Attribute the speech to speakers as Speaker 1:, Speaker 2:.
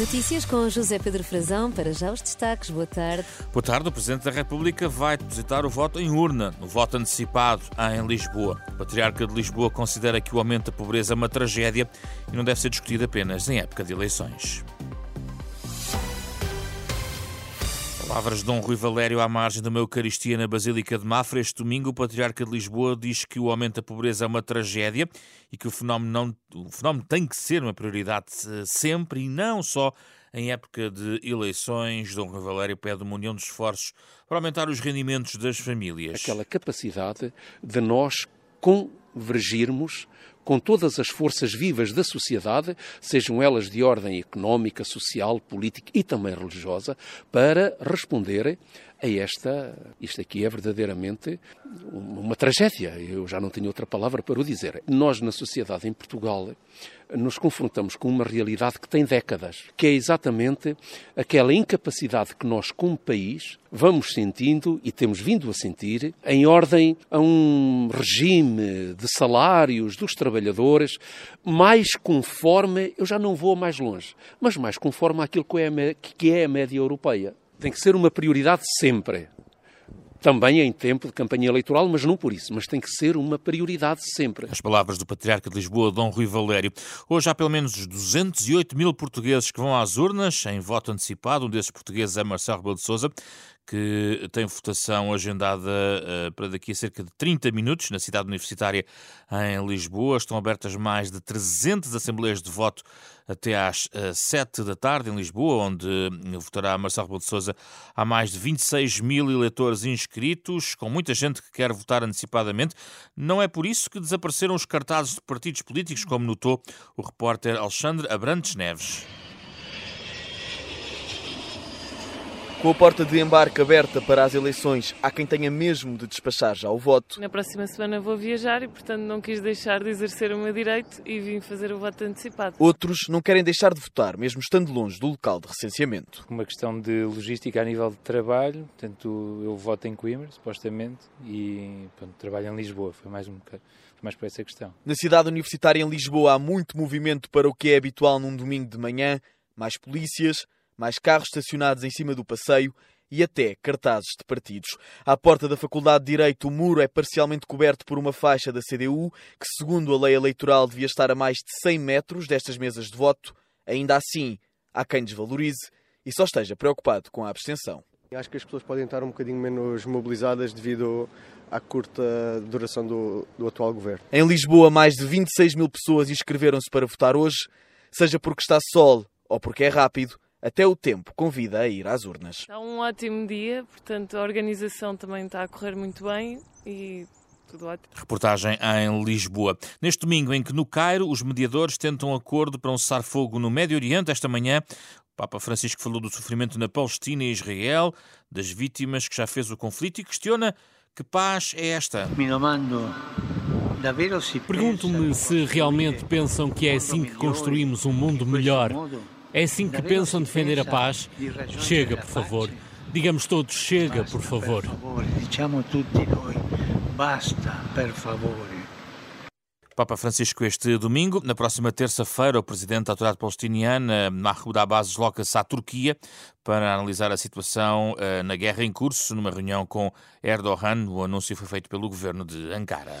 Speaker 1: Notícias com José Pedro Frazão. Para já os destaques. Boa tarde.
Speaker 2: Boa tarde. O Presidente da República vai depositar o voto em urna, no voto antecipado em Lisboa. O Patriarca de Lisboa considera que o aumento da pobreza é uma tragédia e não deve ser discutido apenas em época de eleições. Palavras de Dom Rui Valério à margem uma Eucaristia na Basílica de Mafra. Este domingo, o Patriarca de Lisboa diz que o aumento da pobreza é uma tragédia e que o fenómeno, não, o fenómeno tem que ser uma prioridade eh, sempre e não só em época de eleições. Dom Rui Valério pede uma união de esforços para aumentar os rendimentos das famílias.
Speaker 3: Aquela capacidade de nós convergirmos com todas as forças vivas da sociedade, sejam elas de ordem económica, social, política e também religiosa, para responder a esta. Isto aqui é verdadeiramente uma tragédia. Eu já não tenho outra palavra para o dizer. Nós, na sociedade em Portugal, nos confrontamos com uma realidade que tem décadas, que é exatamente aquela incapacidade que nós, como país, vamos sentindo e temos vindo a sentir em ordem a um regime de salários dos trabalhadores mais conforme, eu já não vou mais longe, mas mais conforme aquilo que é a média europeia. Tem que ser uma prioridade sempre também em tempo de campanha eleitoral, mas não por isso, mas tem que ser uma prioridade sempre.
Speaker 2: As palavras do Patriarca de Lisboa, Dom Rui Valério. Hoje há pelo menos 208 mil portugueses que vão às urnas em voto antecipado. Um desses portugueses é Marcelo Rebelo de Sousa, que tem votação agendada uh, para daqui a cerca de 30 minutos na cidade universitária em Lisboa. Estão abertas mais de 300 assembleias de voto até às uh, eh, 7 da tarde em Lisboa, onde uh, votará Marcelo Rebelo de Sousa. Há mais de 26 mil eleitores inscritos, com muita gente que quer votar antecipadamente. Não é por isso que desapareceram os cartazes de partidos políticos, como notou o repórter Alexandre Abrantes Neves.
Speaker 4: Com a porta de embarque aberta para as eleições, há quem tenha mesmo de despachar já o voto.
Speaker 5: Na próxima semana vou viajar e, portanto, não quis deixar de exercer o meu direito e vim fazer o voto antecipado.
Speaker 4: Outros não querem deixar de votar, mesmo estando longe do local de recenseamento.
Speaker 6: Uma questão de logística a nível de trabalho, portanto, eu voto em Coimbra, supostamente, e pronto, trabalho em Lisboa. Foi mais um bocado mais por essa questão.
Speaker 4: Na cidade universitária em Lisboa há muito movimento para o que é habitual num domingo de manhã, mais polícias, mais carros estacionados em cima do passeio e até cartazes de partidos. À porta da Faculdade de Direito, o muro é parcialmente coberto por uma faixa da CDU, que, segundo a lei eleitoral, devia estar a mais de 100 metros destas mesas de voto. Ainda assim, há quem desvalorize e só esteja preocupado com a abstenção.
Speaker 7: Acho que as pessoas podem estar um bocadinho menos mobilizadas devido à curta duração do, do atual governo.
Speaker 4: Em Lisboa, mais de 26 mil pessoas inscreveram-se para votar hoje, seja porque está sol ou porque é rápido até o tempo convida a ir às urnas.
Speaker 5: Está um ótimo dia, portanto a organização também está a correr muito bem e tudo ótimo.
Speaker 2: Reportagem em Lisboa. Neste domingo em que no Cairo os mediadores tentam acordo para um cessar-fogo no Médio Oriente, esta manhã o Papa Francisco falou do sofrimento na Palestina e Israel, das vítimas que já fez o conflito e questiona que paz é esta.
Speaker 8: Pergunto-me se realmente pensam que é assim que construímos um mundo melhor é assim que pensam defender a paz? Chega, por favor. Digamos todos, chega, por favor.
Speaker 2: Basta, per favore. Papa Francisco este domingo. Na próxima terça-feira, o presidente da autoridade palestiniana, Mahmoud Abbas, desloca-se à Turquia para analisar a situação uh, na guerra em curso, numa reunião com Erdogan. O anúncio foi feito pelo governo de Ankara.